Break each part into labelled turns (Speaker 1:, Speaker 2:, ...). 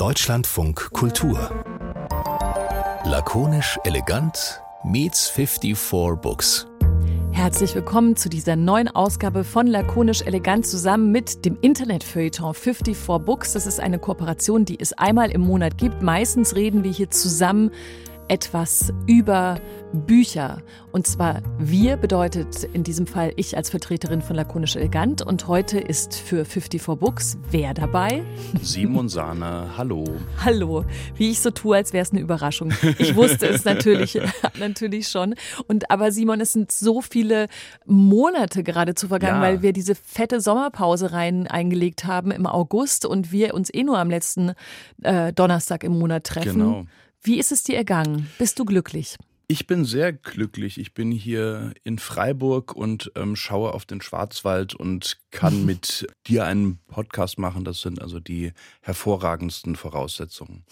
Speaker 1: Deutschlandfunk Kultur. Lakonisch elegant meets 54 Books.
Speaker 2: Herzlich willkommen zu dieser neuen Ausgabe von Lakonisch Elegant zusammen mit dem Internetfeuilleton 54 Books. Das ist eine Kooperation, die es einmal im Monat gibt. Meistens reden wir hier zusammen etwas über Bücher. Und zwar wir bedeutet in diesem Fall ich als Vertreterin von Lakonisch Elegant. Und heute ist für 54 Books wer dabei?
Speaker 3: Simon Sahner, hallo.
Speaker 2: Hallo. Wie ich so tue, als wäre es eine Überraschung. Ich wusste es natürlich, natürlich schon. Und aber Simon, es sind so viele Monate geradezu vergangen, ja. weil wir diese fette Sommerpause rein eingelegt haben im August und wir uns eh nur am letzten äh, Donnerstag im Monat treffen. Genau. Wie ist es dir ergangen? Bist du glücklich?
Speaker 3: Ich bin sehr glücklich. Ich bin hier in Freiburg und ähm, schaue auf den Schwarzwald und kann mit dir einen Podcast machen. Das sind also die hervorragendsten Voraussetzungen.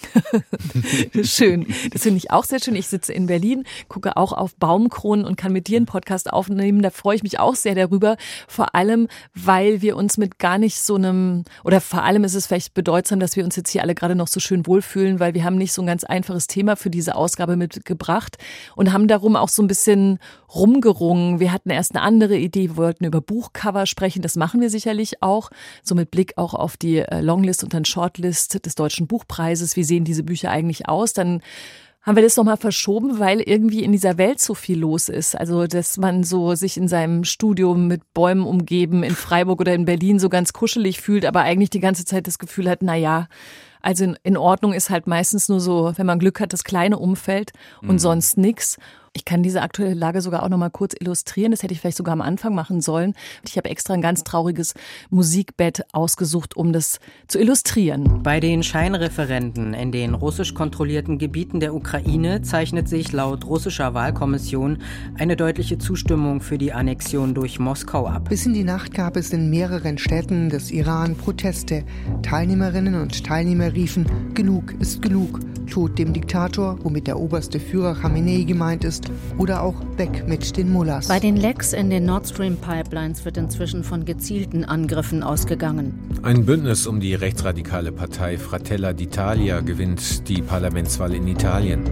Speaker 2: schön. Das finde ich auch sehr schön. Ich sitze in Berlin, gucke auch auf Baumkronen und kann mit dir einen Podcast aufnehmen. Da freue ich mich auch sehr darüber. Vor allem, weil wir uns mit gar nicht so einem, oder vor allem ist es vielleicht bedeutsam, dass wir uns jetzt hier alle gerade noch so schön wohlfühlen, weil wir haben nicht so ein ganz einfaches Thema für diese Ausgabe mitgebracht und haben darum auch so ein bisschen rumgerungen. Wir hatten erst eine andere Idee, wir wollten über Buchcover sprechen, das machen wir sicherlich auch, so mit Blick auch auf die äh, Longlist und dann Shortlist des Deutschen Buchpreises. Wie sehen diese Bücher eigentlich aus? Dann haben wir das nochmal verschoben, weil irgendwie in dieser Welt so viel los ist. Also, dass man so sich in seinem Studium mit Bäumen umgeben in Freiburg oder in Berlin so ganz kuschelig fühlt, aber eigentlich die ganze Zeit das Gefühl hat, na ja, also in, in Ordnung ist halt meistens nur so, wenn man Glück hat, das kleine Umfeld und mhm. sonst nichts. Ich kann diese aktuelle Lage sogar auch noch mal kurz illustrieren. Das hätte ich vielleicht sogar am Anfang machen sollen. Ich habe extra ein ganz trauriges Musikbett ausgesucht, um das zu illustrieren.
Speaker 4: Bei den Scheinreferenten in den russisch kontrollierten Gebieten der Ukraine zeichnet sich laut russischer Wahlkommission eine deutliche Zustimmung für die Annexion durch Moskau ab.
Speaker 5: Bis in die Nacht gab es in mehreren Städten des Iran Proteste. Teilnehmerinnen und Teilnehmer riefen: Genug ist genug. Tod dem Diktator, womit der oberste Führer Khamenei gemeint ist, oder auch weg mit den Mullahs.
Speaker 6: Bei den Lecks in den Nord Stream Pipelines wird inzwischen von gezielten Angriffen ausgegangen.
Speaker 7: Ein Bündnis um die rechtsradikale Partei Fratella d'Italia gewinnt die Parlamentswahl in Italien.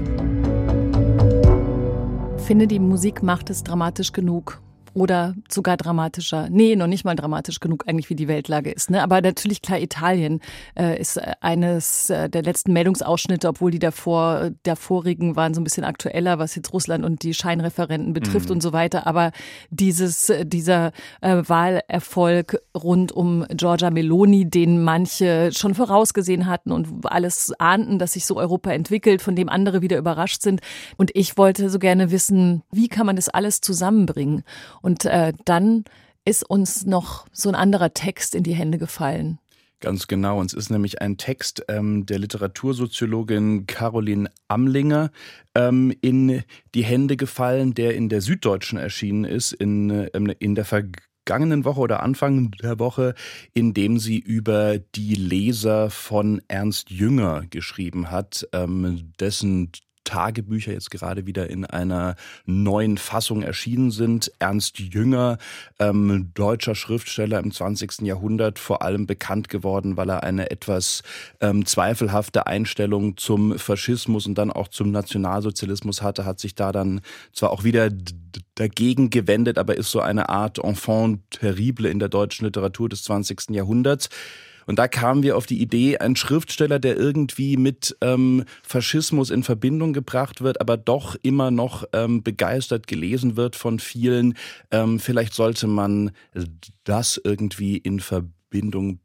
Speaker 2: Ich finde, die Musik macht es dramatisch genug oder sogar dramatischer. Nee, noch nicht mal dramatisch genug eigentlich, wie die Weltlage ist. Ne? Aber natürlich klar, Italien äh, ist eines äh, der letzten Meldungsausschnitte, obwohl die davor, der vorigen waren so ein bisschen aktueller, was jetzt Russland und die Scheinreferenten betrifft mhm. und so weiter. Aber dieses, dieser äh, Wahlerfolg rund um Giorgia Meloni, den manche schon vorausgesehen hatten und alles ahnten, dass sich so Europa entwickelt, von dem andere wieder überrascht sind. Und ich wollte so gerne wissen, wie kann man das alles zusammenbringen? Und äh, dann ist uns noch so ein anderer Text in die Hände gefallen.
Speaker 3: Ganz genau. Uns ist nämlich ein Text ähm, der Literatursoziologin Caroline Amlinger ähm, in die Hände gefallen, der in der Süddeutschen erschienen ist, in, ähm, in der vergangenen Woche oder Anfang der Woche, in dem sie über die Leser von Ernst Jünger geschrieben hat, ähm, dessen Tagebücher jetzt gerade wieder in einer neuen Fassung erschienen sind. Ernst Jünger, ähm, deutscher Schriftsteller im 20. Jahrhundert, vor allem bekannt geworden, weil er eine etwas ähm, zweifelhafte Einstellung zum Faschismus und dann auch zum Nationalsozialismus hatte, hat sich da dann zwar auch wieder dagegen gewendet, aber ist so eine Art Enfant terrible in der deutschen Literatur des 20. Jahrhunderts. Und da kamen wir auf die Idee, ein Schriftsteller, der irgendwie mit ähm, Faschismus in Verbindung gebracht wird, aber doch immer noch ähm, begeistert gelesen wird von vielen. Ähm, vielleicht sollte man das irgendwie in Verbindung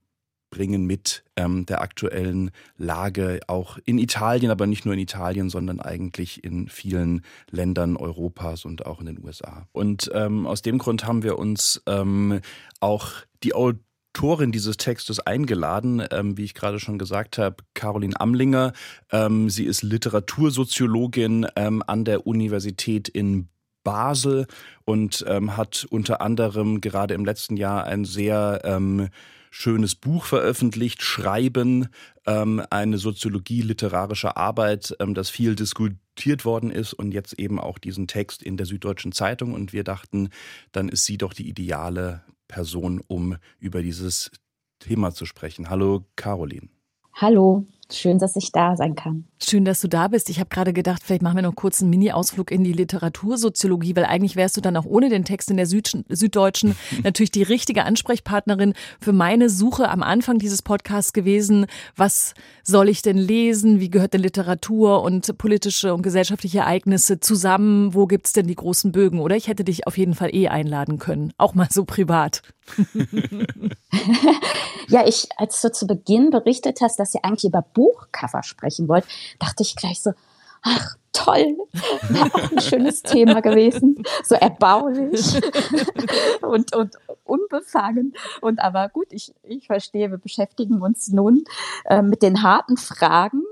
Speaker 3: bringen mit ähm, der aktuellen Lage auch in Italien, aber nicht nur in Italien, sondern eigentlich in vielen Ländern Europas und auch in den USA. Und ähm, aus dem Grund haben wir uns ähm, auch die Autorin dieses Textes eingeladen, ähm, wie ich gerade schon gesagt habe, Caroline Amlinger. Ähm, sie ist Literatursoziologin ähm, an der Universität in Basel und ähm, hat unter anderem gerade im letzten Jahr ein sehr ähm, schönes Buch veröffentlicht, Schreiben, ähm, eine Soziologie literarischer Arbeit, das viel diskutiert worden ist und jetzt eben auch diesen Text in der Süddeutschen Zeitung. Und wir dachten, dann ist sie doch die ideale Person, um über dieses Thema zu sprechen. Hallo, Caroline.
Speaker 8: Hallo. Schön, dass ich da sein kann.
Speaker 2: Schön, dass du da bist. Ich habe gerade gedacht, vielleicht machen wir noch kurz einen Mini-Ausflug in die Literatursoziologie, weil eigentlich wärst du dann auch ohne den Text in der Süd Süddeutschen natürlich die richtige Ansprechpartnerin für meine Suche am Anfang dieses Podcasts gewesen. Was soll ich denn lesen? Wie gehört denn Literatur und politische und gesellschaftliche Ereignisse zusammen? Wo gibt's denn die großen Bögen? Oder ich hätte dich auf jeden Fall eh einladen können, auch mal so privat.
Speaker 8: Ja, ich, als du zu Beginn berichtet hast, dass ihr eigentlich über Buchcover sprechen wollt, dachte ich gleich so, ach toll, wäre auch ein schönes Thema gewesen, so erbaulich und, und unbefangen. Und aber gut, ich, ich verstehe, wir beschäftigen uns nun äh, mit den harten Fragen,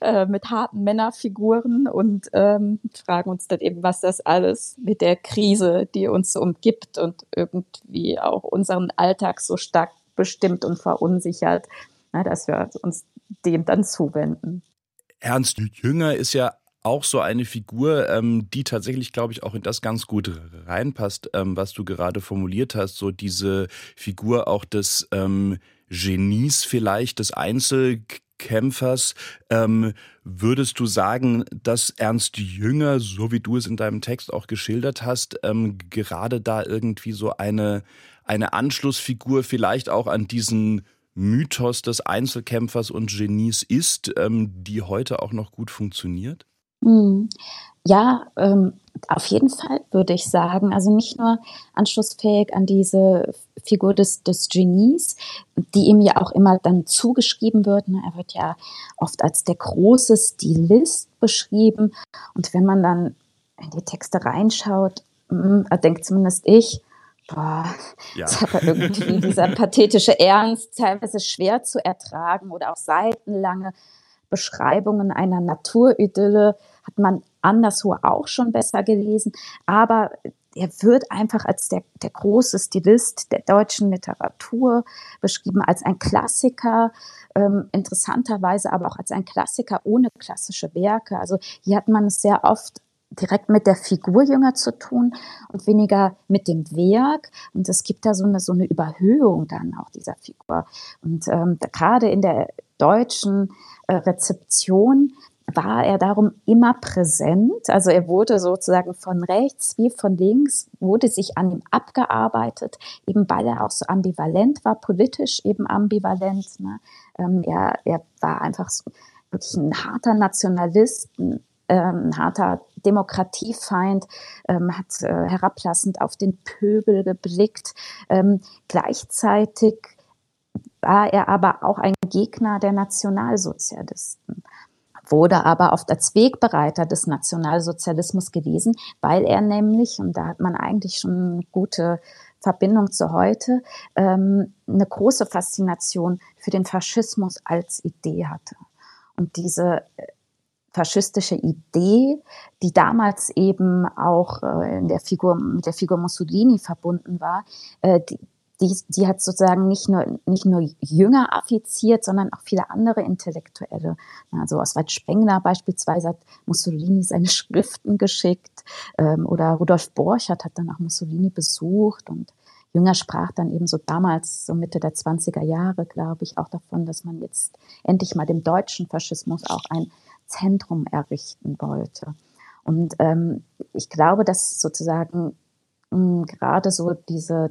Speaker 8: äh, mit harten Männerfiguren und ähm, fragen uns dann eben, was das alles mit der Krise, die uns umgibt und irgendwie auch unseren Alltag so stark bestimmt und verunsichert, na, dass wir uns dem dann zuwenden.
Speaker 3: Ernst Jünger ist ja auch so eine Figur, ähm, die tatsächlich, glaube ich, auch in das ganz gut reinpasst, ähm, was du gerade formuliert hast. So diese Figur auch des ähm, Genies vielleicht, des Einzelkämpfers. Ähm, würdest du sagen, dass Ernst Jünger, so wie du es in deinem Text auch geschildert hast, ähm, gerade da irgendwie so eine, eine Anschlussfigur vielleicht auch an diesen Mythos des Einzelkämpfers und Genies ist, ähm, die heute auch noch gut funktioniert?
Speaker 8: Hm. Ja, ähm, auf jeden Fall würde ich sagen. Also nicht nur anschlussfähig an diese Figur des, des Genies, die ihm ja auch immer dann zugeschrieben wird. Ne? Er wird ja oft als der große Stilist beschrieben. Und wenn man dann in die Texte reinschaut, hm, denkt zumindest ich, boah, ja. ist aber irgendwie dieser pathetische Ernst teilweise schwer zu ertragen oder auch seitenlange Beschreibungen einer Naturidylle hat man anderswo auch schon besser gelesen. Aber er wird einfach als der, der große Stilist der deutschen Literatur beschrieben, als ein Klassiker, ähm, interessanterweise aber auch als ein Klassiker ohne klassische Werke. Also hier hat man es sehr oft direkt mit der Figur Jünger zu tun und weniger mit dem Werk. Und es gibt da so eine, so eine Überhöhung dann auch dieser Figur. Und ähm, gerade in der deutschen äh, Rezeption war er darum immer präsent. Also er wurde sozusagen von rechts wie von links, wurde sich an ihm abgearbeitet, eben weil er auch so ambivalent war, politisch eben ambivalent. Ne? Ähm, er, er war einfach so wirklich ein harter Nationalist, ein, ähm, harter Demokratiefeind, ähm, hat äh, herablassend auf den Pöbel geblickt. Ähm, gleichzeitig war er aber auch ein Gegner der Nationalsozialisten wurde aber oft als Wegbereiter des Nationalsozialismus gelesen, weil er nämlich, und da hat man eigentlich schon gute Verbindung zu heute, ähm, eine große Faszination für den Faschismus als Idee hatte. Und diese äh, faschistische Idee, die damals eben auch äh, in der Figur, mit der Figur Mussolini verbunden war, äh, die, die, die hat sozusagen nicht nur, nicht nur Jünger affiziert, sondern auch viele andere Intellektuelle. Also Oswald Spengler beispielsweise hat Mussolini seine Schriften geschickt ähm, oder Rudolf Borchardt hat dann auch Mussolini besucht und Jünger sprach dann eben so damals, so Mitte der 20er Jahre, glaube ich, auch davon, dass man jetzt endlich mal dem deutschen Faschismus auch ein Zentrum errichten wollte. Und ähm, ich glaube, dass sozusagen mh, gerade so diese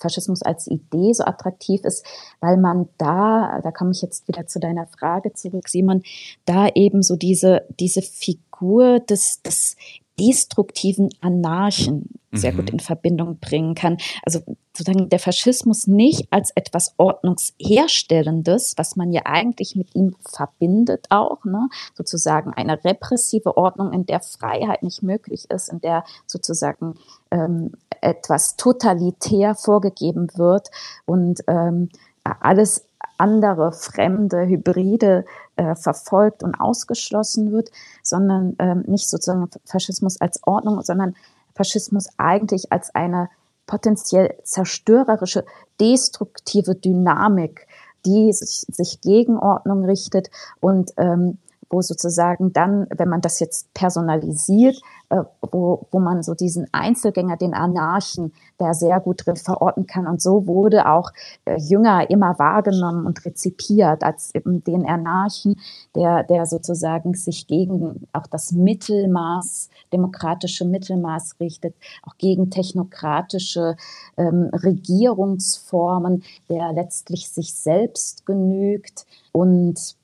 Speaker 8: Faschismus als Idee so attraktiv ist, weil man da, da komme ich jetzt wieder zu deiner Frage zurück, Simon, da eben so diese, diese Figur des, des destruktiven Anarchen sehr mhm. gut in Verbindung bringen kann. Also sozusagen der Faschismus nicht als etwas Ordnungsherstellendes, was man ja eigentlich mit ihm verbindet auch, ne? sozusagen eine repressive Ordnung, in der Freiheit nicht möglich ist, in der sozusagen ähm, etwas totalitär vorgegeben wird und ähm, alles andere, fremde, hybride äh, verfolgt und ausgeschlossen wird, sondern ähm, nicht sozusagen Faschismus als Ordnung, sondern Faschismus eigentlich als eine potenziell zerstörerische, destruktive Dynamik, die sich, sich gegen Ordnung richtet und ähm, wo sozusagen dann, wenn man das jetzt personalisiert, äh, wo, wo man so diesen Einzelgänger, den Anarchen, der sehr gut drin verorten kann. Und so wurde auch äh, Jünger immer wahrgenommen und rezipiert als eben den Anarchen, der, der sozusagen sich gegen auch das Mittelmaß, demokratische Mittelmaß richtet, auch gegen technokratische ähm, Regierungsformen, der letztlich sich selbst genügt und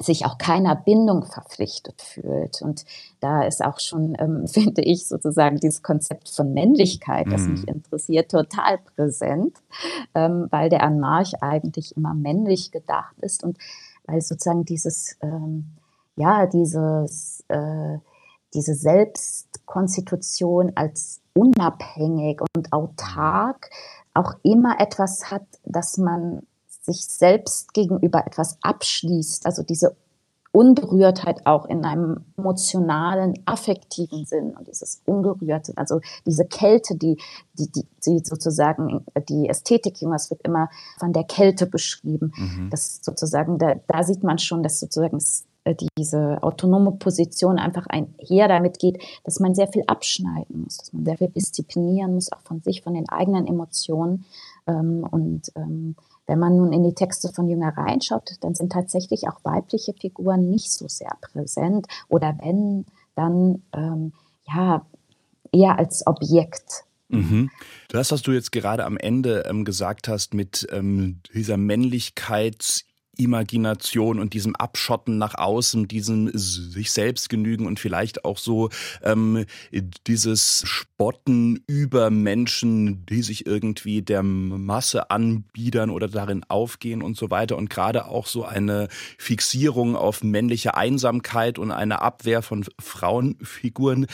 Speaker 8: sich auch keiner Bindung verpflichtet fühlt. Und da ist auch schon, ähm, finde ich, sozusagen dieses Konzept von Männlichkeit, das mhm. mich interessiert, total präsent, ähm, weil der Anarch eigentlich immer männlich gedacht ist und weil sozusagen dieses, ähm, ja, dieses, äh, diese Selbstkonstitution als unabhängig und autark auch immer etwas hat, dass man sich selbst gegenüber etwas abschließt, also diese Unberührtheit auch in einem emotionalen, affektiven Sinn und dieses Ungerührte, also diese Kälte, die, die, die, die sozusagen, die Ästhetik Jüngers wird immer von der Kälte beschrieben. Mhm. Das sozusagen, da, da sieht man schon, dass sozusagen äh, diese autonome Position einfach einher damit geht, dass man sehr viel abschneiden muss, dass man sehr viel disziplinieren muss, auch von sich, von den eigenen Emotionen ähm, und ähm, wenn man nun in die Texte von Jünger reinschaut, dann sind tatsächlich auch weibliche Figuren nicht so sehr präsent oder wenn, dann ähm, ja eher als Objekt.
Speaker 3: Mhm. Das, was du jetzt gerade am Ende ähm, gesagt hast mit ähm, dieser Männlichkeits Imagination und diesem Abschotten nach außen, diesem sich selbst genügen und vielleicht auch so ähm, dieses Spotten über Menschen, die sich irgendwie der Masse anbiedern oder darin aufgehen und so weiter und gerade auch so eine Fixierung auf männliche Einsamkeit und eine Abwehr von Frauenfiguren.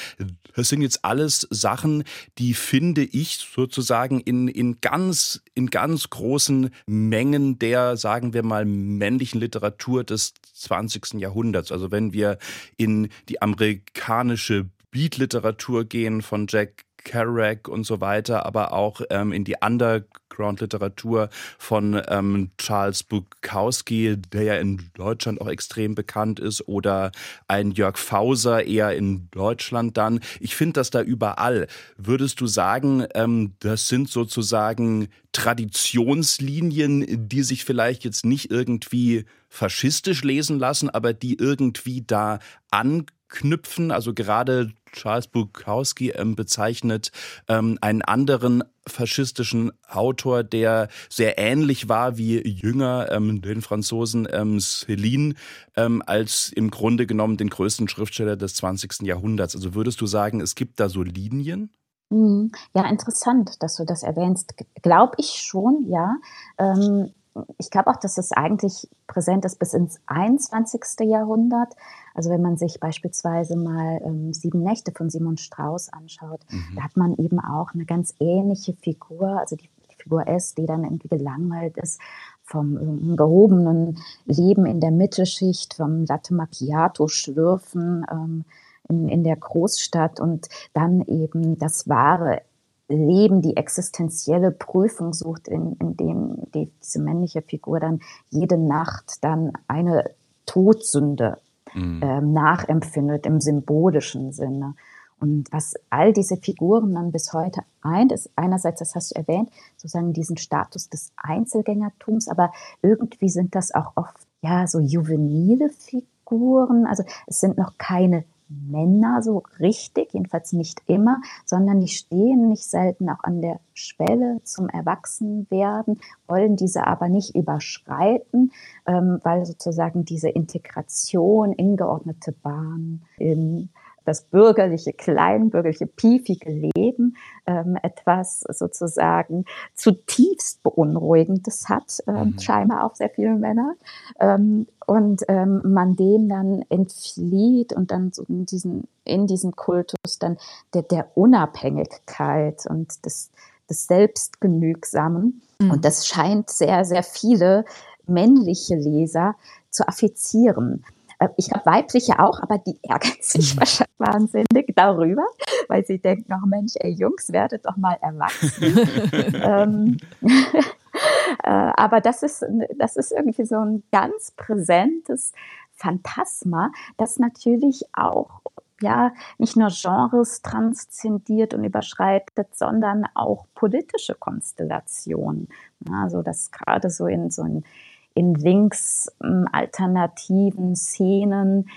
Speaker 3: Das sind jetzt alles Sachen, die finde ich sozusagen in, in ganz, in ganz großen Mengen der, sagen wir mal, männlichen Literatur des 20. Jahrhunderts. Also wenn wir in die amerikanische Beat-Literatur gehen von Jack Kerouac und so weiter, aber auch ähm, in die Underground-Literatur von ähm, Charles Bukowski, der ja in Deutschland auch extrem bekannt ist, oder ein Jörg Fauser eher in Deutschland dann. Ich finde das da überall. Würdest du sagen, ähm, das sind sozusagen Traditionslinien, die sich vielleicht jetzt nicht irgendwie faschistisch lesen lassen, aber die irgendwie da anknüpfen? Also gerade Charles Bukowski ähm, bezeichnet ähm, einen anderen faschistischen Autor, der sehr ähnlich war wie Jünger, ähm, den Franzosen ähm, Céline, ähm, als im Grunde genommen den größten Schriftsteller des 20. Jahrhunderts. Also würdest du sagen, es gibt da so Linien?
Speaker 8: Mhm. Ja, interessant, dass du das erwähnst. Glaube ich schon, ja. Ähm, ich glaube auch, dass es eigentlich präsent ist bis ins 21. Jahrhundert. Also wenn man sich beispielsweise mal ähm, Sieben Nächte von Simon Strauß anschaut, mhm. da hat man eben auch eine ganz ähnliche Figur, also die, die Figur S, die dann irgendwie gelangweilt ist vom ähm, gehobenen Leben in der Mittelschicht, vom Latte Macchiato schlürfen ähm, in, in der Großstadt und dann eben das wahre Leben, die existenzielle Prüfung sucht, in, in dem die, diese männliche Figur dann jede Nacht dann eine Todsünde mhm. äh, nachempfindet im symbolischen Sinne. Und was all diese Figuren dann bis heute eint, ist einerseits, das hast du erwähnt, sozusagen diesen Status des Einzelgängertums, aber irgendwie sind das auch oft ja so juvenile Figuren. Also es sind noch keine Männer so richtig, jedenfalls nicht immer, sondern die stehen nicht selten auch an der Schwelle zum Erwachsenwerden, wollen diese aber nicht überschreiten, ähm, weil sozusagen diese Integration in geordnete Bahnen, in das bürgerliche, kleinbürgerliche, piefige Leben ähm, etwas sozusagen zutiefst Beunruhigendes hat, ähm, mhm. scheinbar auch sehr viele Männer. Ähm, und ähm, man dem dann entflieht und dann so in diesen, in diesen Kultus dann der, der Unabhängigkeit und des, des Selbstgenügsamen. Mhm. Und das scheint sehr, sehr viele männliche Leser zu affizieren. Äh, ich glaube, weibliche auch, aber die ärgern sich mhm. wahrscheinlich wahnsinnig darüber, weil sie denken, ach Mensch, ey Jungs, werdet doch mal erwachsen. ähm, äh, aber das ist, das ist irgendwie so ein ganz präsentes, Phantasma, das natürlich auch ja nicht nur Genres transzendiert und überschreitet, sondern auch politische Konstellationen. Also dass gerade so in so in, in links alternativen Szenen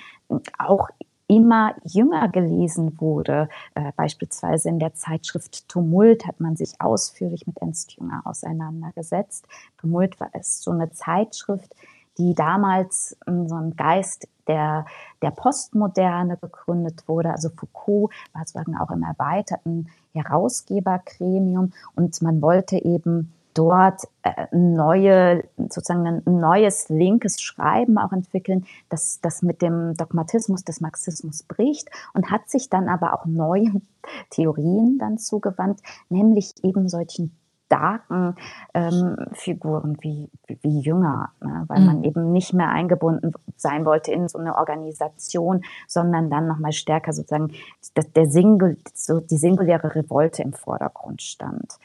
Speaker 8: auch immer jünger gelesen wurde. Äh, beispielsweise in der Zeitschrift Tumult hat man sich ausführlich mit Ernst Jünger auseinandergesetzt. Tumult war es so eine Zeitschrift, die damals in so einem Geist der, der Postmoderne gegründet wurde. Also Foucault war sozusagen auch im erweiterten Herausgebergremium und man wollte eben dort äh, neue, sozusagen ein neues linkes Schreiben auch entwickeln, das, das mit dem Dogmatismus des Marxismus bricht und hat sich dann aber auch neuen Theorien dann zugewandt, nämlich eben solchen starken ähm, Figuren wie, wie, wie Jünger, ne? weil mhm. man eben nicht mehr eingebunden sein wollte in so eine Organisation, sondern dann nochmal stärker sozusagen dass der Singul, so die singuläre Revolte im Vordergrund stand.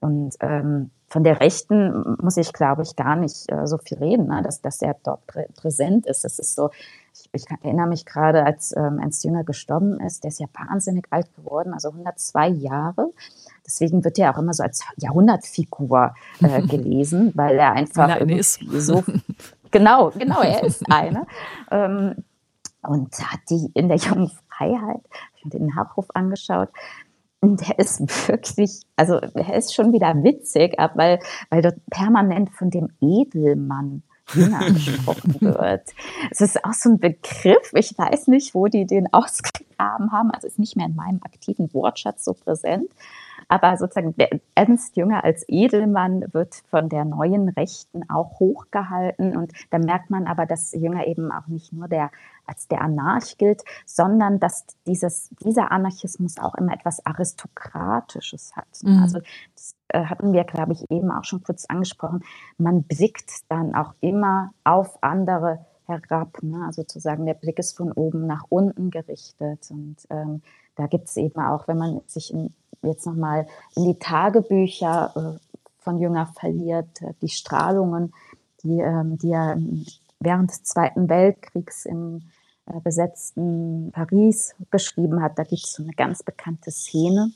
Speaker 8: Und ähm, von der Rechten muss ich, glaube ich, gar nicht äh, so viel reden, ne? dass, dass er dort prä präsent ist. Das ist so, ich, ich erinnere mich gerade, als ähm, Ernst Jünger gestorben ist, der ist ja wahnsinnig alt geworden, also 102 Jahre. Deswegen wird er auch immer so als Jahrhundertfigur äh, gelesen, weil er einfach irgendwie ist. so genau, genau, er ist eine. ähm, und hat die in der jungen Freiheit, ich habe den Nachruf angeschaut, und der ist wirklich, also er ist schon wieder witzig, weil, weil dort permanent von dem Edelmann Jünger gesprochen wird. Es ist auch so ein Begriff, ich weiß nicht, wo die den ausgegraben haben, also ist nicht mehr in meinem aktiven Wortschatz so präsent. Aber sozusagen Ernst Jünger als Edelmann wird von der neuen Rechten auch hochgehalten. Und da merkt man aber, dass Jünger eben auch nicht nur der, als der Anarch gilt, sondern dass dieses, dieser Anarchismus auch immer etwas Aristokratisches hat. Mhm. Also das äh, hatten wir, glaube ich, eben auch schon kurz angesprochen. Man blickt dann auch immer auf andere herab. Ne? Also sozusagen der Blick ist von oben nach unten gerichtet. Und ähm, da gibt es eben auch, wenn man sich in, jetzt nochmal in die Tagebücher äh, von Jünger verliert, äh, die Strahlungen, die, ähm, die er während des Zweiten Weltkriegs im äh, besetzten Paris geschrieben hat. Da gibt es so eine ganz bekannte Szene,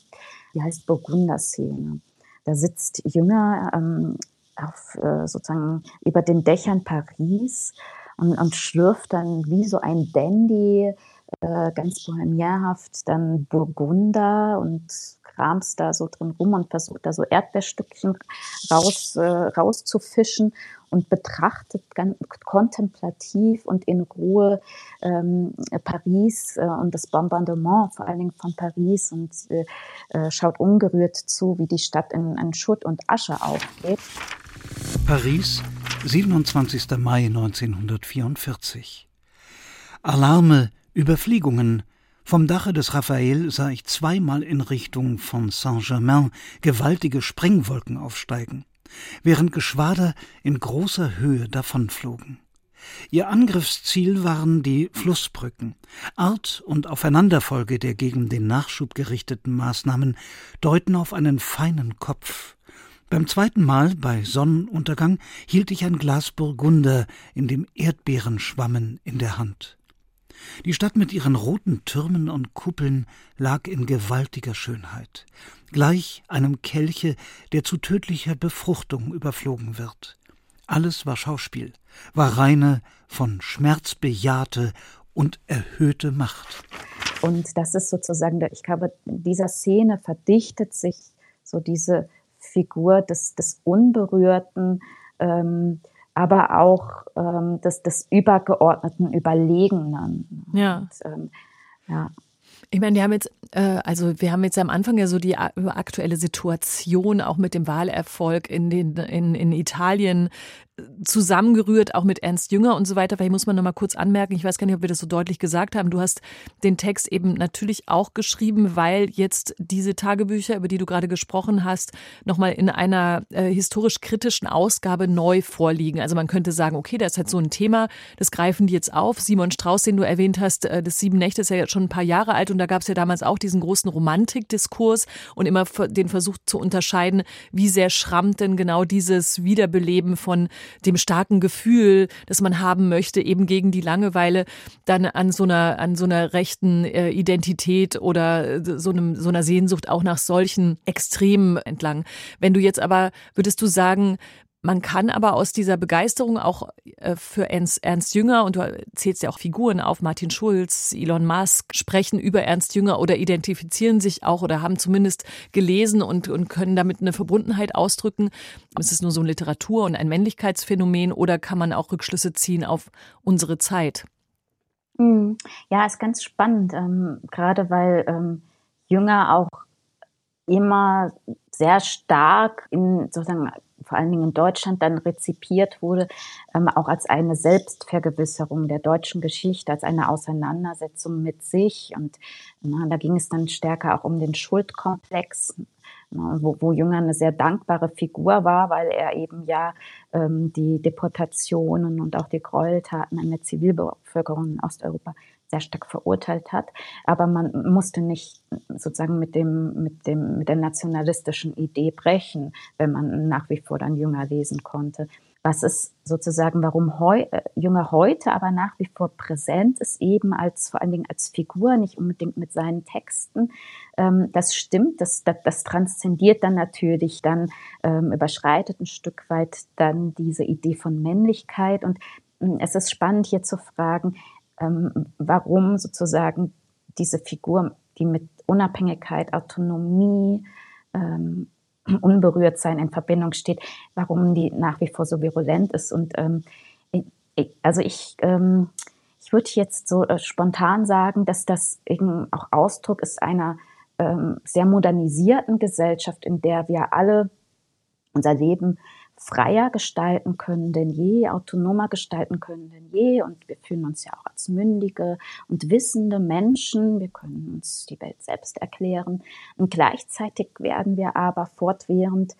Speaker 8: die heißt Burgunder-Szene. Da sitzt Jünger ähm, auf, äh, sozusagen über den Dächern Paris und, und schlürft dann wie so ein Dandy äh, ganz bohemienhaft dann Burgunder und kramst da so drin rum und versucht da so Erdbeerstückchen raus, äh, rauszufischen und betrachtet ganz kontemplativ und in Ruhe ähm, Paris äh, und das Bombardement vor allen Dingen von Paris und äh, äh schaut ungerührt zu, wie die Stadt in, in Schutt und Asche aufgeht.
Speaker 9: Paris, 27. Mai 1944. Alarme, Überfliegungen. Vom Dache des Raphael sah ich zweimal in Richtung von Saint-Germain gewaltige Sprengwolken aufsteigen, während Geschwader in großer Höhe davonflogen. Ihr Angriffsziel waren die Flussbrücken. Art und Aufeinanderfolge der gegen den Nachschub gerichteten Maßnahmen deuten auf einen feinen Kopf, beim zweiten Mal bei Sonnenuntergang hielt ich ein Glas Burgunder in dem Erdbeeren schwammen in der Hand. Die Stadt mit ihren roten Türmen und Kuppeln lag in gewaltiger Schönheit, gleich einem Kelche, der zu tödlicher Befruchtung überflogen wird. Alles war Schauspiel, war reine, von Schmerz bejahte und erhöhte Macht.
Speaker 8: Und das ist sozusagen, ich glaube, in dieser Szene verdichtet sich so diese Figur des, des Unberührten, ähm, aber auch ähm, des, des übergeordneten Überlegenen.
Speaker 2: Ja. Und, ähm, ja. Ich meine, wir haben jetzt, äh, also wir haben jetzt am Anfang ja so die aktuelle Situation auch mit dem Wahlerfolg in den in, in Italien zusammengerührt, auch mit Ernst Jünger und so weiter. Vielleicht muss man noch mal kurz anmerken, ich weiß gar nicht, ob wir das so deutlich gesagt haben. Du hast den Text eben natürlich auch geschrieben, weil jetzt diese Tagebücher, über die du gerade gesprochen hast, noch mal in einer äh, historisch kritischen Ausgabe neu vorliegen. Also man könnte sagen, okay, da ist halt so ein Thema, das greifen die jetzt auf. Simon Strauß, den du erwähnt hast, äh, das Sieben Nächte ist ja jetzt schon ein paar Jahre alt und da gab es ja damals auch diesen großen Romantikdiskurs und immer den Versuch zu unterscheiden, wie sehr schrammt denn genau dieses Wiederbeleben von dem starken Gefühl, das man haben möchte, eben gegen die Langeweile, dann an so einer, an so einer rechten äh, Identität oder so, einem, so einer Sehnsucht auch nach solchen Extremen entlang. Wenn du jetzt aber, würdest du sagen, man kann aber aus dieser Begeisterung auch äh, für Ernst, Ernst Jünger, und du zählst ja auch Figuren auf, Martin Schulz, Elon Musk, sprechen über Ernst Jünger oder identifizieren sich auch oder haben zumindest gelesen und, und können damit eine Verbundenheit ausdrücken. Ist es nur so ein Literatur- und ein Männlichkeitsphänomen oder kann man auch Rückschlüsse ziehen auf unsere Zeit?
Speaker 8: Hm. Ja, ist ganz spannend, ähm, gerade weil ähm, Jünger auch immer sehr stark in sozusagen vor allen Dingen in Deutschland dann rezipiert wurde, ähm, auch als eine Selbstvergewisserung der deutschen Geschichte, als eine Auseinandersetzung mit sich. Und na, da ging es dann stärker auch um den Schuldkomplex, na, wo, wo Jünger eine sehr dankbare Figur war, weil er eben ja ähm, die Deportationen und auch die Gräueltaten an der Zivilbevölkerung in Osteuropa sehr stark verurteilt hat. Aber man musste nicht sozusagen mit dem, mit dem, mit der nationalistischen Idee brechen, wenn man nach wie vor dann Jünger lesen konnte. Was ist sozusagen, warum heu, äh, Jünger heute aber nach wie vor präsent ist, eben als, vor allen Dingen als Figur, nicht unbedingt mit seinen Texten. Ähm, das stimmt, das, das, das transzendiert dann natürlich, dann ähm, überschreitet ein Stück weit dann diese Idee von Männlichkeit und hm, es ist spannend hier zu fragen, ähm, warum sozusagen diese Figur, die mit Unabhängigkeit, Autonomie, ähm, Unberührtsein in Verbindung steht, warum die nach wie vor so virulent ist. Und ähm, ich, also ich, ähm, ich würde jetzt so äh, spontan sagen, dass das eben auch Ausdruck ist einer ähm, sehr modernisierten Gesellschaft, in der wir alle unser Leben freier gestalten können denn je, autonomer gestalten können denn je. Und wir fühlen uns ja auch als mündige und wissende Menschen. Wir können uns die Welt selbst erklären. Und gleichzeitig werden wir aber fortwährend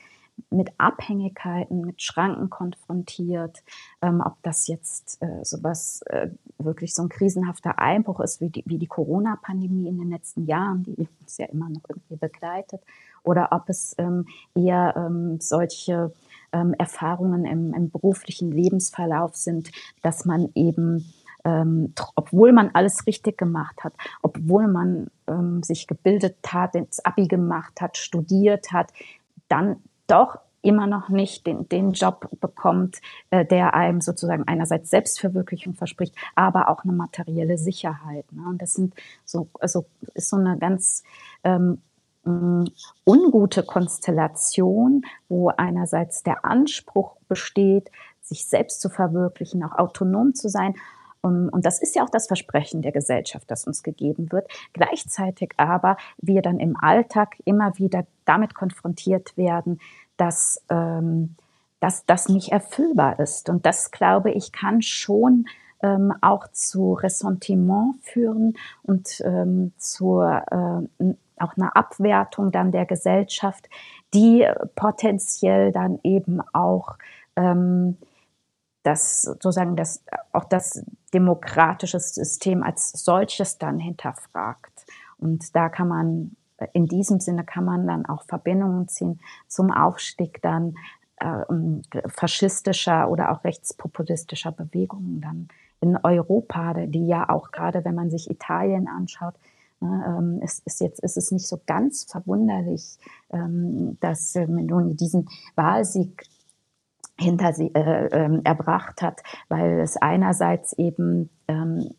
Speaker 8: mit Abhängigkeiten, mit Schranken konfrontiert. Ähm, ob das jetzt äh, sowas äh, wirklich so ein krisenhafter Einbruch ist wie die, wie die Corona-Pandemie in den letzten Jahren, die uns ja immer noch irgendwie begleitet, oder ob es ähm, eher ähm, solche ähm, Erfahrungen im, im, beruflichen Lebensverlauf sind, dass man eben, ähm, obwohl man alles richtig gemacht hat, obwohl man ähm, sich gebildet hat, ins Abi gemacht hat, studiert hat, dann doch immer noch nicht den, den Job bekommt, äh, der einem sozusagen einerseits Selbstverwirklichung verspricht, aber auch eine materielle Sicherheit. Ne? Und das sind so, also ist so eine ganz ähm, ungute Konstellation, wo einerseits der Anspruch besteht, sich selbst zu verwirklichen, auch autonom zu sein. Und das ist ja auch das Versprechen der Gesellschaft, das uns gegeben wird. Gleichzeitig aber wir dann im Alltag immer wieder damit konfrontiert werden, dass, ähm, dass das nicht erfüllbar ist. Und das, glaube ich, kann schon ähm, auch zu Ressentiment führen und ähm, zur äh, auch eine Abwertung dann der Gesellschaft, die potenziell dann eben auch ähm, das sozusagen das auch das demokratische System als solches dann hinterfragt. Und da kann man in diesem Sinne kann man dann auch Verbindungen ziehen zum Aufstieg dann äh, faschistischer oder auch rechtspopulistischer Bewegungen dann in Europa, die ja auch gerade, wenn man sich Italien anschaut, es ist jetzt ist es nicht so ganz verwunderlich, ähm, dass Meloni diesen Wahlsieg hinter sie äh, äh, erbracht hat, weil es einerseits eben ähm,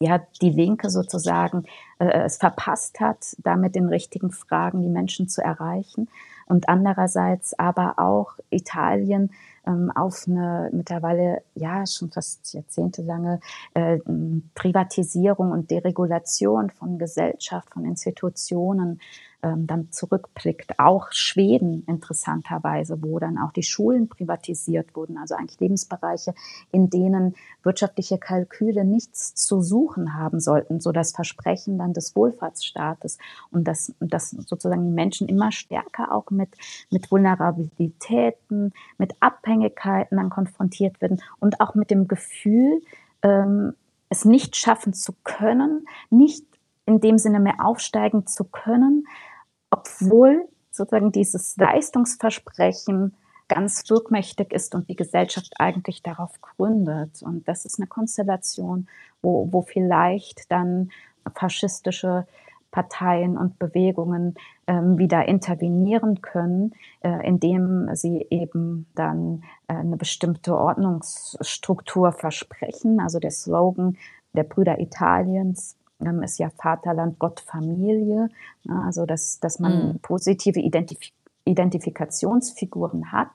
Speaker 8: ja die Linke sozusagen äh, es verpasst hat, damit den richtigen Fragen die Menschen zu erreichen und andererseits aber auch Italien ähm, auf eine mittlerweile ja schon fast jahrzehntelange äh, Privatisierung und Deregulation von Gesellschaft, von Institutionen ähm, dann zurückblickt. Auch Schweden interessanterweise, wo dann auch die Schulen privatisiert wurden, also eigentlich Lebensbereiche, in denen wirtschaftliche Kalküle nichts zu suchen haben sollten, so das Versprechen dann des Wohlfahrtsstaates und dass, dass sozusagen die Menschen immer stärker auch mit, mit Vulnerabilitäten, mit Abhängigkeiten dann konfrontiert werden und auch mit dem Gefühl, ähm, es nicht schaffen zu können, nicht in dem Sinne mehr aufsteigen zu können, obwohl sozusagen dieses Leistungsversprechen ganz wirkmächtig ist und die Gesellschaft eigentlich darauf gründet. Und das ist eine Konstellation, wo, wo vielleicht dann faschistische Parteien und Bewegungen ähm, wieder intervenieren können, äh, indem sie eben dann äh, eine bestimmte Ordnungsstruktur versprechen. Also der Slogan der Brüder Italiens ist ja Vaterland, Gott, Familie. Also dass, dass man mhm. positive Identif Identifikationsfiguren hat,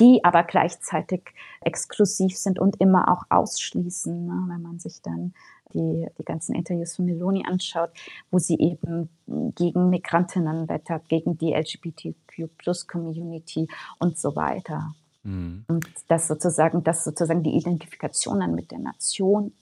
Speaker 8: die aber gleichzeitig exklusiv sind und immer auch ausschließen, ne, wenn man sich dann die, die ganzen Interviews von Meloni anschaut, wo sie eben gegen Migrantinnen wettert, gegen die LGBTQ-Plus-Community und so weiter. Mhm. Und das sozusagen, dass sozusagen die Identifikation dann mit der Nation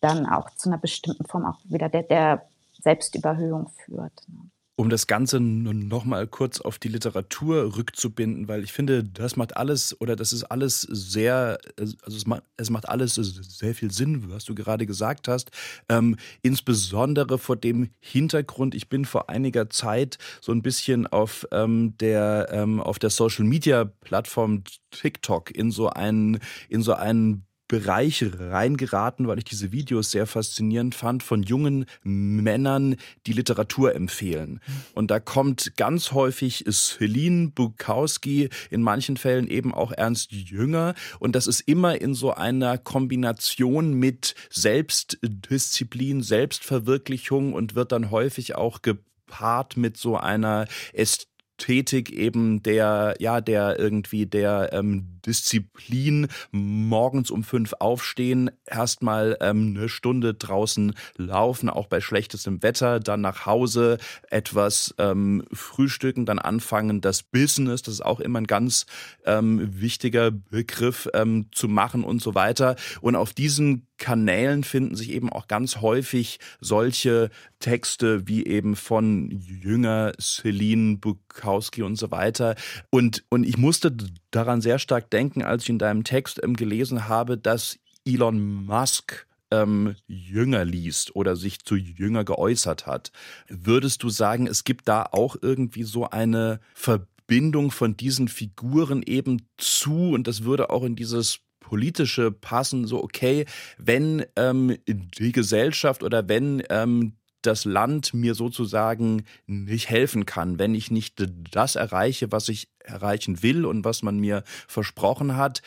Speaker 8: dann auch zu einer bestimmten Form auch wieder der, der Selbstüberhöhung führt. Ne?
Speaker 3: um das Ganze noch mal kurz auf die Literatur rückzubinden, weil ich finde, das macht alles oder das ist alles sehr, also es macht, es macht alles sehr viel Sinn, was du gerade gesagt hast. Ähm, insbesondere vor dem Hintergrund, ich bin vor einiger Zeit so ein bisschen auf ähm, der ähm, auf der Social Media Plattform TikTok in so einen in so einen Bereich reingeraten, weil ich diese Videos sehr faszinierend fand von jungen Männern, die Literatur empfehlen. Und da kommt ganz häufig Celine Bukowski, in manchen Fällen eben auch Ernst Jünger. Und das ist immer in so einer Kombination mit Selbstdisziplin, Selbstverwirklichung und wird dann häufig auch gepaart mit so einer Ästhetik Tätig eben der, ja, der irgendwie der ähm, Disziplin, morgens um fünf aufstehen, erstmal ähm, eine Stunde draußen laufen, auch bei schlechtestem Wetter, dann nach Hause etwas ähm, frühstücken, dann anfangen, das Business, das ist auch immer ein ganz ähm, wichtiger Begriff, ähm, zu machen und so weiter. Und auf diesen Kanälen finden sich eben auch ganz häufig solche Texte wie eben von Jünger, Celine Bukowski und so weiter. Und, und ich musste daran sehr stark denken, als ich in deinem Text ähm, gelesen habe, dass Elon Musk ähm, Jünger liest oder sich zu Jünger geäußert hat. Würdest du sagen, es gibt da auch irgendwie so eine Verbindung von diesen Figuren eben zu und das würde auch in dieses politische passen, so okay, wenn ähm, die Gesellschaft oder wenn ähm, das Land mir sozusagen nicht helfen kann, wenn ich nicht das erreiche, was ich erreichen will und was man mir versprochen hat,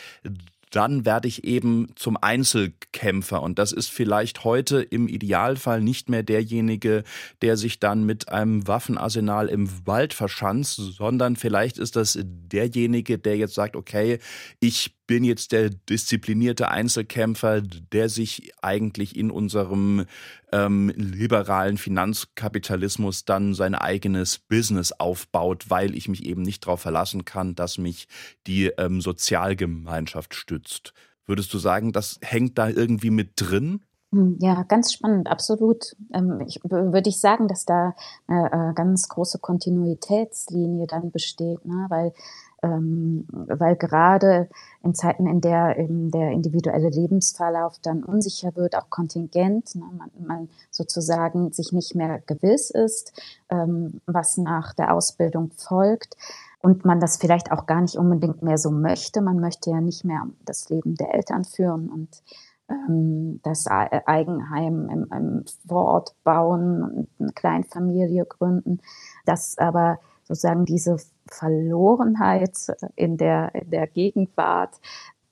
Speaker 3: dann werde ich eben zum Einzelkämpfer. Und das ist vielleicht heute im Idealfall nicht mehr derjenige, der sich dann mit einem Waffenarsenal im Wald verschanzt, sondern vielleicht ist das derjenige, der jetzt sagt, okay, ich bin jetzt der disziplinierte Einzelkämpfer, der sich eigentlich in unserem ähm, liberalen Finanzkapitalismus dann sein eigenes Business aufbaut, weil ich mich eben nicht darauf verlassen kann, dass mich die ähm, Sozialgemeinschaft stützt. Würdest du sagen, das hängt da irgendwie mit drin?
Speaker 8: Hm, ja, ganz spannend, absolut. Ähm, ich, würde ich sagen, dass da eine äh, ganz große Kontinuitätslinie dann besteht, ne? weil ähm, weil gerade in Zeiten, in der eben der individuelle Lebensverlauf dann unsicher wird, auch kontingent, ne, man, man, sozusagen sich nicht mehr gewiss ist, ähm, was nach der Ausbildung folgt und man das vielleicht auch gar nicht unbedingt mehr so möchte. Man möchte ja nicht mehr das Leben der Eltern führen und ähm, das Eigenheim im, im Vorort bauen und eine Kleinfamilie gründen. Das aber sozusagen diese Verlorenheit in der, in der Gegenwart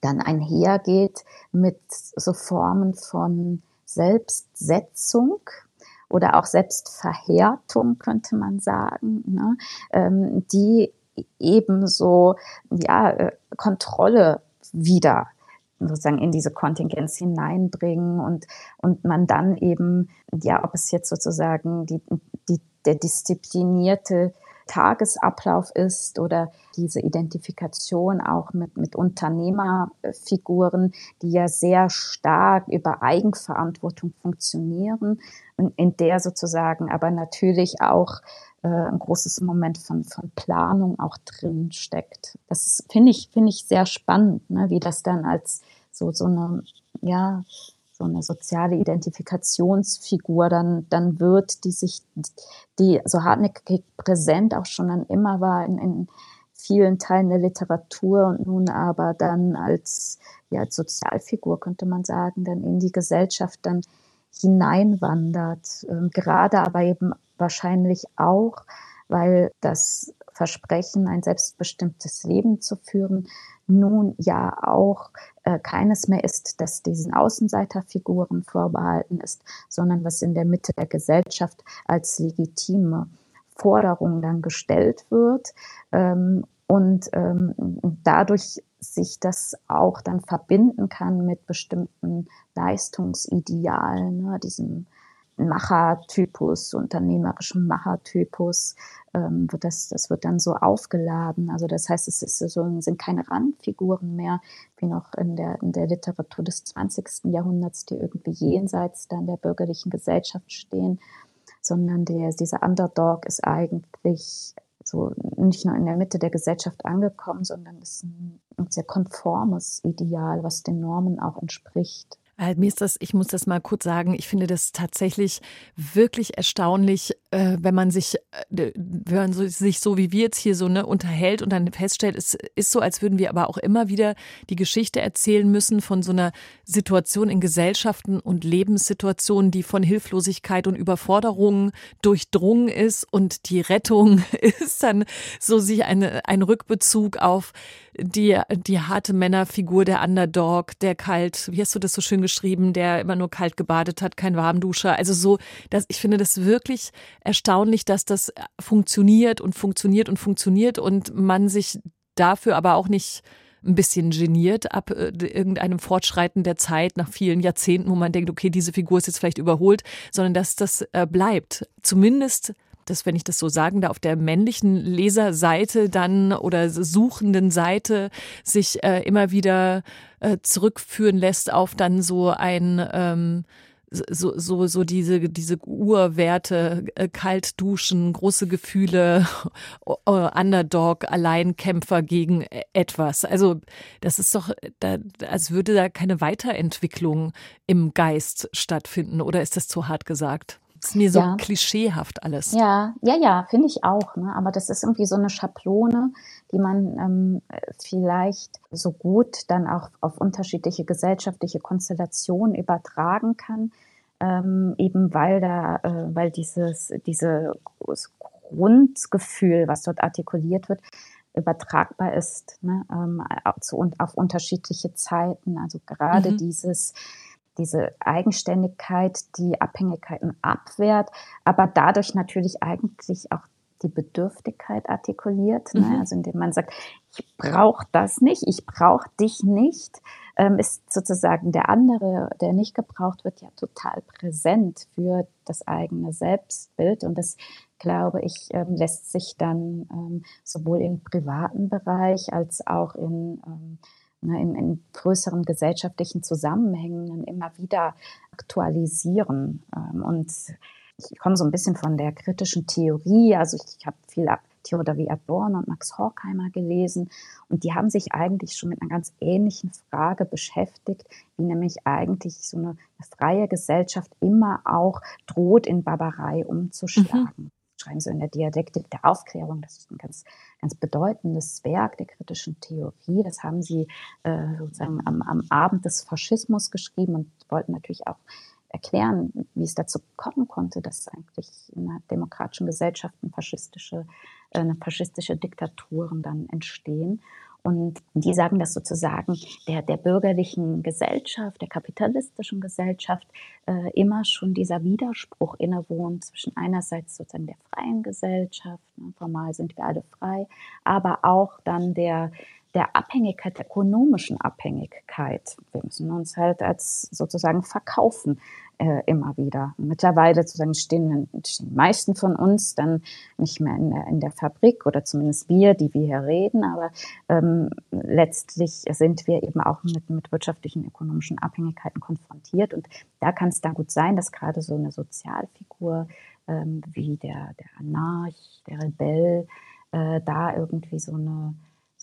Speaker 8: dann einhergeht mit so Formen von Selbstsetzung oder auch Selbstverhärtung, könnte man sagen, ne? ähm, die ebenso ja, äh, Kontrolle wieder sozusagen in diese Kontingenz hineinbringen und, und man dann eben, ja, ob es jetzt sozusagen die, die, der disziplinierte Tagesablauf ist oder diese Identifikation auch mit, mit Unternehmerfiguren, die ja sehr stark über Eigenverantwortung funktionieren und in der sozusagen aber natürlich auch äh, ein großes Moment von, von Planung auch drin steckt. Das finde ich, finde ich sehr spannend, ne, wie das dann als so, so eine, ja, so eine soziale Identifikationsfigur dann, dann wird, die sich, die so hartnäckig präsent auch schon dann immer war in, in vielen Teilen der Literatur und nun aber dann als, ja, als Sozialfigur, könnte man sagen, dann in die Gesellschaft dann hineinwandert. Ähm, gerade aber eben wahrscheinlich auch, weil das Versprechen, ein selbstbestimmtes Leben zu führen, nun ja auch äh, keines mehr ist, das diesen Außenseiterfiguren vorbehalten ist, sondern was in der Mitte der Gesellschaft als legitime Forderung dann gestellt wird ähm, und ähm, dadurch sich das auch dann verbinden kann mit bestimmten Leistungsidealen, ne, diesem Machertypus, unternehmerischen Machertypus, ähm, wird das, das wird dann so aufgeladen. Also das heißt, es ist so, sind keine Randfiguren mehr, wie noch in der, in der Literatur des 20. Jahrhunderts, die irgendwie jenseits dann der bürgerlichen Gesellschaft stehen, sondern der, dieser Underdog ist eigentlich so nicht nur in der Mitte der Gesellschaft angekommen, sondern ist ein, ein sehr konformes Ideal, was den Normen auch entspricht.
Speaker 2: Äh, mir ist das, ich muss das mal kurz sagen, ich finde das tatsächlich wirklich erstaunlich, wenn man sich, äh, wenn man sich so wie wir jetzt hier so ne, unterhält und dann feststellt, es ist so, als würden wir aber auch immer wieder die Geschichte erzählen müssen von so einer Situation in Gesellschaften und Lebenssituationen, die von Hilflosigkeit und Überforderung durchdrungen ist und die Rettung ist dann so sich eine, ein Rückbezug auf die, die harte Männerfigur, der Underdog, der kalt, wie hast du das so schön geschrieben, der immer nur kalt gebadet hat, kein Warmduscher. Also so, dass ich finde das wirklich erstaunlich, dass das funktioniert und funktioniert und funktioniert und man sich dafür aber auch nicht ein bisschen geniert ab äh, irgendeinem Fortschreiten der Zeit nach vielen Jahrzehnten, wo man denkt, okay, diese Figur ist jetzt vielleicht überholt, sondern dass das äh, bleibt. Zumindest dass, wenn ich das so sagen darf, auf der männlichen Leserseite dann oder suchenden Seite sich äh, immer wieder äh, zurückführen lässt auf dann so ein ähm, so, so, so diese, diese Urwerte, äh, kalt duschen, große Gefühle, Underdog, Alleinkämpfer gegen e-, etwas. Also, das ist doch, da, als würde da keine Weiterentwicklung im Geist stattfinden, oder ist das zu hart gesagt? ist mir so ja. klischeehaft alles.
Speaker 8: Ja, ja, ja, finde ich auch. Ne? Aber das ist irgendwie so eine Schablone, die man ähm, vielleicht so gut dann auch auf unterschiedliche gesellschaftliche Konstellationen übertragen kann. Ähm, eben weil da, äh, weil dieses, dieses Grundgefühl, was dort artikuliert wird, übertragbar ist ne? ähm, zu, und auf unterschiedliche Zeiten. Also gerade mhm. dieses diese Eigenständigkeit, die Abhängigkeiten abwehrt, aber dadurch natürlich eigentlich auch die Bedürftigkeit artikuliert, ne? mhm. ne? also indem man sagt, ich brauche das nicht, ich brauche dich nicht, ähm, ist sozusagen der andere, der nicht gebraucht wird, ja total präsent für das eigene Selbstbild und das glaube ich ähm, lässt sich dann ähm, sowohl im privaten Bereich als auch in ähm, Ne, in, in größeren gesellschaftlichen Zusammenhängen immer wieder aktualisieren. Ähm, und ich komme so ein bisschen von der kritischen Theorie. Also ich, ich habe viel ab Theodor W. Adorno und Max Horkheimer gelesen. Und die haben sich eigentlich schon mit einer ganz ähnlichen Frage beschäftigt, wie nämlich eigentlich so eine, eine freie Gesellschaft immer auch droht, in Barbarei umzuschlagen. Mhm schreiben sie in der Dialektik der Aufklärung. Das ist ein ganz, ganz bedeutendes Werk der kritischen Theorie. Das haben sie äh, sozusagen am, am Abend des Faschismus geschrieben und wollten natürlich auch erklären, wie es dazu kommen konnte, dass eigentlich in einer demokratischen Gesellschaft faschistische, äh, eine faschistische Diktaturen dann entstehen. Und die sagen, dass sozusagen der, der bürgerlichen Gesellschaft, der kapitalistischen Gesellschaft äh, immer schon dieser Widerspruch innewohnt zwischen einerseits sozusagen der freien Gesellschaft, ne, formal sind wir alle frei, aber auch dann der, der Abhängigkeit, der ökonomischen Abhängigkeit. Wir müssen uns halt als sozusagen verkaufen äh, immer wieder. Mittlerweile sozusagen stehen, stehen die meisten von uns dann nicht mehr in der, in der Fabrik oder zumindest wir, die wir hier reden, aber ähm, letztlich sind wir eben auch mit, mit wirtschaftlichen, ökonomischen Abhängigkeiten konfrontiert und da kann es dann gut sein, dass gerade so eine Sozialfigur ähm, wie der, der Anarch, der Rebell, äh, da irgendwie so, eine,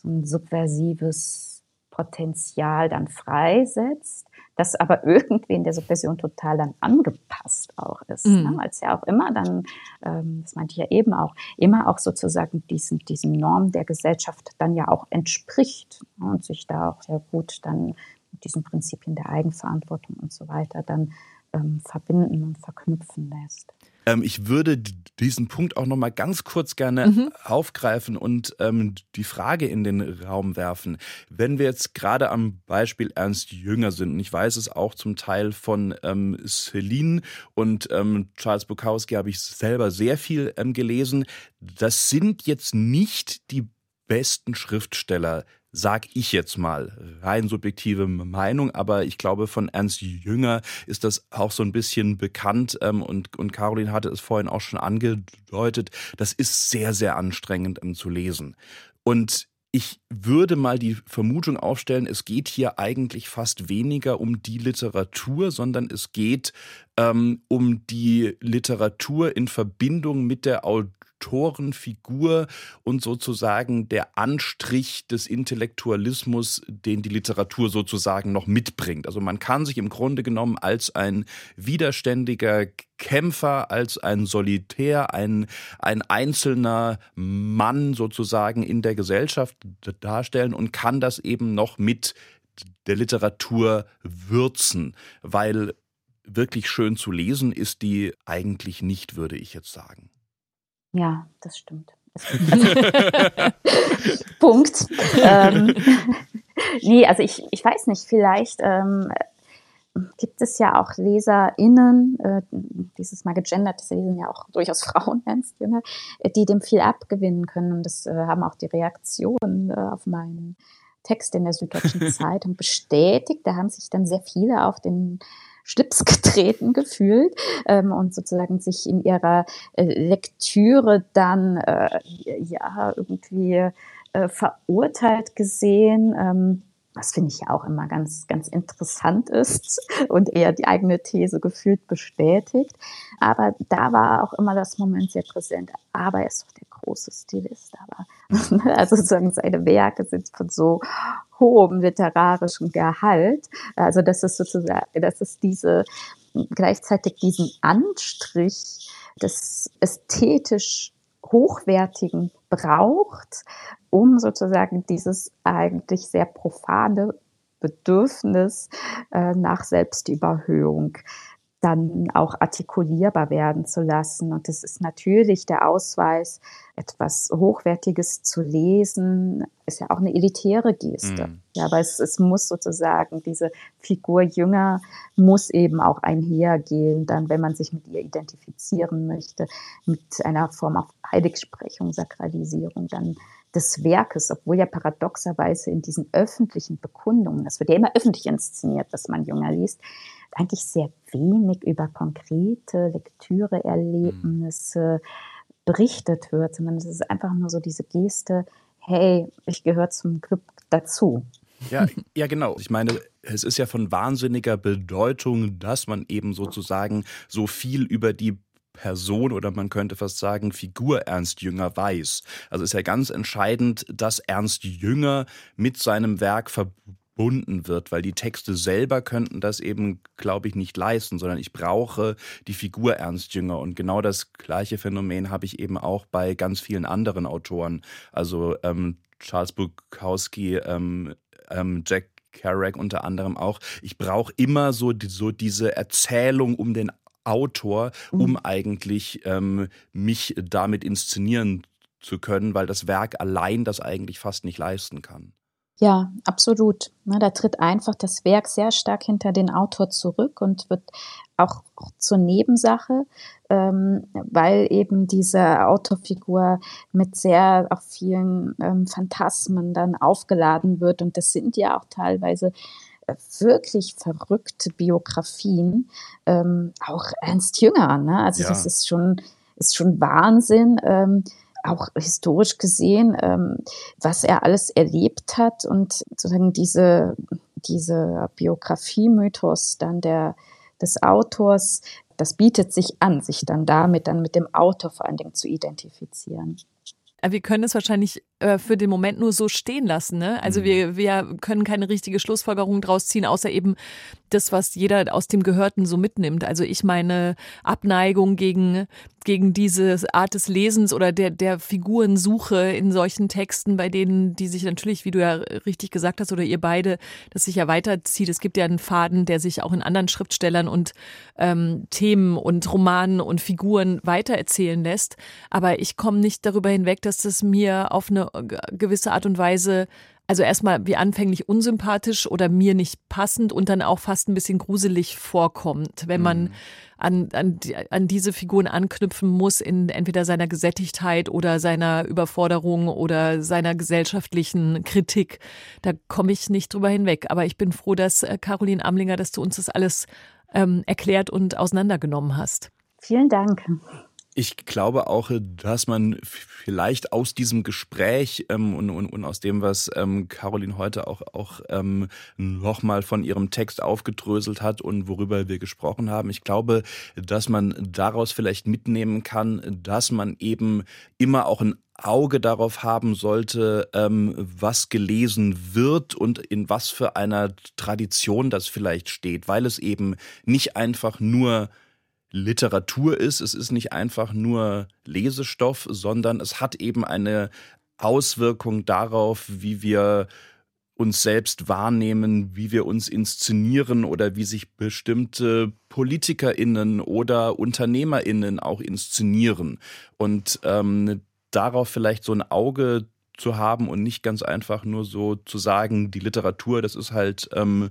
Speaker 8: so ein subversives Potenzial dann freisetzt, das aber irgendwie in der Subversion total dann angepasst auch ist. Mhm. Ne? Weil es ja auch immer dann, ähm, das meinte ich ja eben auch, immer auch sozusagen diesen, diesen Normen der Gesellschaft dann ja auch entspricht ne? und sich da auch sehr gut dann mit diesen Prinzipien der Eigenverantwortung und so weiter dann ähm, verbinden und verknüpfen lässt.
Speaker 3: Ähm, ich würde diesen Punkt auch noch mal ganz kurz gerne mhm. aufgreifen und ähm, die Frage in den Raum werfen. Wenn wir jetzt gerade am Beispiel Ernst Jünger sind, und ich weiß es auch zum Teil von ähm, Celine und ähm, Charles Bukowski habe ich selber sehr viel ähm, gelesen, das sind jetzt nicht die besten Schriftsteller sag ich jetzt mal, rein subjektive Meinung, aber ich glaube, von Ernst Jünger ist das auch so ein bisschen bekannt ähm, und, und Caroline hatte es vorhin auch schon angedeutet, das ist sehr, sehr anstrengend ähm, zu lesen. Und ich würde mal die Vermutung aufstellen, es geht hier eigentlich fast weniger um die Literatur, sondern es geht ähm, um die Literatur in Verbindung mit der Autorenfigur und sozusagen der Anstrich des Intellektualismus, den die Literatur sozusagen noch mitbringt. Also man kann sich im Grunde genommen als ein widerständiger Kämpfer, als ein Solitär, ein, ein einzelner Mann sozusagen in der Gesellschaft darstellen und kann das eben noch mit der Literatur würzen, weil wirklich schön zu lesen ist die eigentlich nicht, würde ich jetzt sagen.
Speaker 8: Ja, das stimmt. Punkt. ähm, nee, also ich, ich weiß nicht, vielleicht ähm, gibt es ja auch LeserInnen, äh, dieses mal gegendert, das lesen ja auch durchaus Frauen, ernst jünger, die dem viel abgewinnen können. Und das äh, haben auch die Reaktionen äh, auf meinen Text in der Süddeutschen Zeitung bestätigt. Da haben sich dann sehr viele auf den Schlips getreten gefühlt ähm, und sozusagen sich in ihrer äh, Lektüre dann äh, ja irgendwie äh, verurteilt gesehen. Ähm, was finde ich ja auch immer ganz, ganz interessant ist und eher die eigene These gefühlt bestätigt. Aber da war auch immer das Moment sehr präsent. Aber er ist doch der große Stilist. Aber also sozusagen seine Werke sind von so hohem literarischen Gehalt. Also das ist sozusagen, das ist diese gleichzeitig diesen Anstrich des ästhetisch hochwertigen braucht, um sozusagen dieses eigentlich sehr profane Bedürfnis äh, nach Selbstüberhöhung dann auch artikulierbar werden zu lassen. Und es ist natürlich der Ausweis, etwas Hochwertiges zu lesen, ist ja auch eine elitäre Geste. Mm. Ja, aber es, es muss sozusagen, diese Figur Jünger muss eben auch einhergehen, dann, wenn man sich mit ihr identifizieren möchte, mit einer Form auf Heiligsprechung, Sakralisierung, dann des Werkes, obwohl ja paradoxerweise in diesen öffentlichen Bekundungen, das wird ja immer öffentlich inszeniert, dass man Jünger liest, eigentlich sehr wenig über konkrete Lektüreerlebnisse berichtet wird, sondern es ist einfach nur so diese Geste, hey, ich gehöre zum Club dazu.
Speaker 3: Ja, ja, genau. Ich meine, es ist ja von wahnsinniger Bedeutung, dass man eben sozusagen so viel über die Person oder man könnte fast sagen Figur Ernst Jünger weiß. Also ist ja ganz entscheidend, dass Ernst Jünger mit seinem Werk verbunden gebunden wird, weil die Texte selber könnten das eben, glaube ich, nicht leisten, sondern ich brauche die Figur Ernst Jünger. Und genau das gleiche Phänomen habe ich eben auch bei ganz vielen anderen Autoren. Also ähm, Charles Bukowski, ähm, ähm, Jack Kerouac unter anderem auch. Ich brauche immer so, so diese Erzählung um den Autor, um mhm. eigentlich ähm, mich damit inszenieren zu können, weil das Werk allein das eigentlich fast nicht leisten kann.
Speaker 8: Ja, absolut. da tritt einfach das Werk sehr stark hinter den Autor zurück und wird auch zur Nebensache, ähm, weil eben diese Autorfigur mit sehr auch vielen ähm, Phantasmen dann aufgeladen wird. Und das sind ja auch teilweise äh, wirklich verrückte Biografien, ähm, auch Ernst Jünger. Ne? Also ja. das ist schon, ist schon Wahnsinn auch historisch gesehen, ähm, was er alles erlebt hat und sozusagen diese, diese Biografie-Mythos dann der, des Autors, das bietet sich an, sich dann damit dann mit dem Autor vor allen Dingen zu identifizieren.
Speaker 2: Wir können es wahrscheinlich äh, für den Moment nur so stehen lassen. Ne? Also mhm. wir, wir können keine richtige Schlussfolgerung draus ziehen, außer eben das, was jeder aus dem Gehörten so mitnimmt. Also ich meine Abneigung gegen, gegen diese Art des Lesens oder der, der Figurensuche in solchen Texten, bei denen, die sich natürlich, wie du ja richtig gesagt hast, oder ihr beide, das sich ja weiterzieht. Es gibt ja einen Faden, der sich auch in anderen Schriftstellern und ähm, Themen und Romanen und Figuren weitererzählen lässt. Aber ich komme nicht darüber hinweg, dass es mir auf eine gewisse Art und Weise also erstmal wie anfänglich unsympathisch oder mir nicht passend und dann auch fast ein bisschen gruselig vorkommt, wenn man mhm. an, an, an diese Figuren anknüpfen muss in entweder seiner Gesättigtheit oder seiner Überforderung oder seiner gesellschaftlichen Kritik. Da komme ich nicht drüber hinweg. Aber ich bin froh, dass äh, Caroline Amlinger, dass du uns das alles ähm, erklärt und auseinandergenommen hast.
Speaker 8: Vielen Dank.
Speaker 3: Ich glaube auch, dass man vielleicht aus diesem Gespräch ähm, und, und, und aus dem, was ähm, Caroline heute auch, auch ähm, nochmal von ihrem Text aufgedröselt hat und worüber wir gesprochen haben, ich glaube, dass man daraus vielleicht mitnehmen kann, dass man eben immer auch ein Auge darauf haben sollte, ähm, was gelesen wird und in was für einer Tradition das vielleicht steht, weil es eben nicht einfach nur Literatur ist. Es ist nicht einfach nur Lesestoff, sondern es hat eben eine Auswirkung darauf, wie wir uns selbst wahrnehmen, wie wir uns inszenieren oder wie sich bestimmte Politikerinnen oder Unternehmerinnen auch inszenieren. Und ähm, darauf vielleicht so ein Auge zu haben und nicht ganz einfach nur so zu sagen, die Literatur, das ist halt ähm,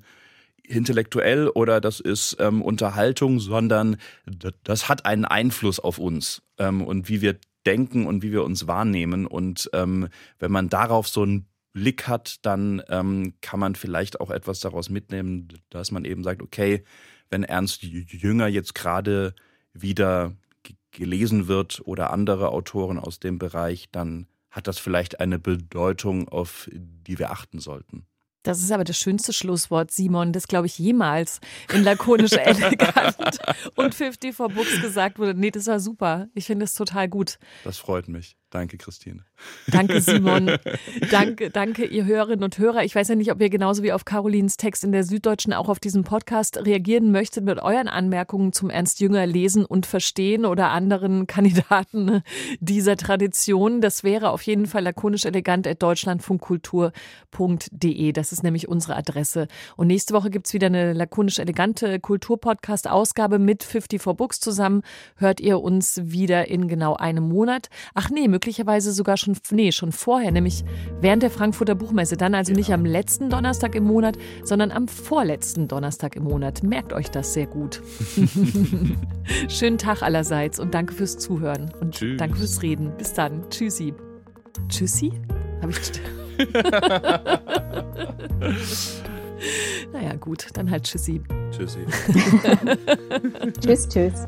Speaker 3: intellektuell oder das ist ähm, Unterhaltung, sondern das hat einen Einfluss auf uns ähm, und wie wir denken und wie wir uns wahrnehmen. Und ähm, wenn man darauf so einen Blick hat, dann ähm, kann man vielleicht auch etwas daraus mitnehmen, dass man eben sagt, okay, wenn Ernst Jünger jetzt gerade wieder gelesen wird oder andere Autoren aus dem Bereich, dann hat das vielleicht eine Bedeutung, auf die wir achten sollten.
Speaker 2: Das ist aber das schönste Schlusswort, Simon, das glaube ich jemals in lakonisch elegant und 54 Books gesagt wurde. Nee, das war super. Ich finde es total gut.
Speaker 3: Das freut mich. Danke, Christine.
Speaker 2: Danke, Simon. danke, danke, ihr Hörerinnen und Hörer. Ich weiß ja nicht, ob ihr genauso wie auf Carolins Text in der Süddeutschen auch auf diesen Podcast reagieren möchtet mit euren Anmerkungen zum Ernst Jünger lesen und verstehen oder anderen Kandidaten dieser Tradition. Das wäre auf jeden Fall lakonisch elegant at deutschlandfunkkultur.de. Das ist nämlich unsere Adresse. Und nächste Woche gibt es wieder eine lakonisch elegante Kulturpodcast-Ausgabe mit 54 Books zusammen. Hört ihr uns wieder in genau einem Monat. Ach nee, möglicherweise sogar schon, nee, schon vorher, nämlich während der Frankfurter Buchmesse. Dann also nicht am letzten Donnerstag im Monat, sondern am vorletzten Donnerstag im Monat. Merkt euch das sehr gut. Schönen Tag allerseits und danke fürs Zuhören und Tschüss. danke fürs Reden. Bis dann. Tschüssi. Tschüssi? Habe ich. naja, gut, dann halt Tschüssi.
Speaker 3: Tschüssi.
Speaker 8: tschüss, tschüss.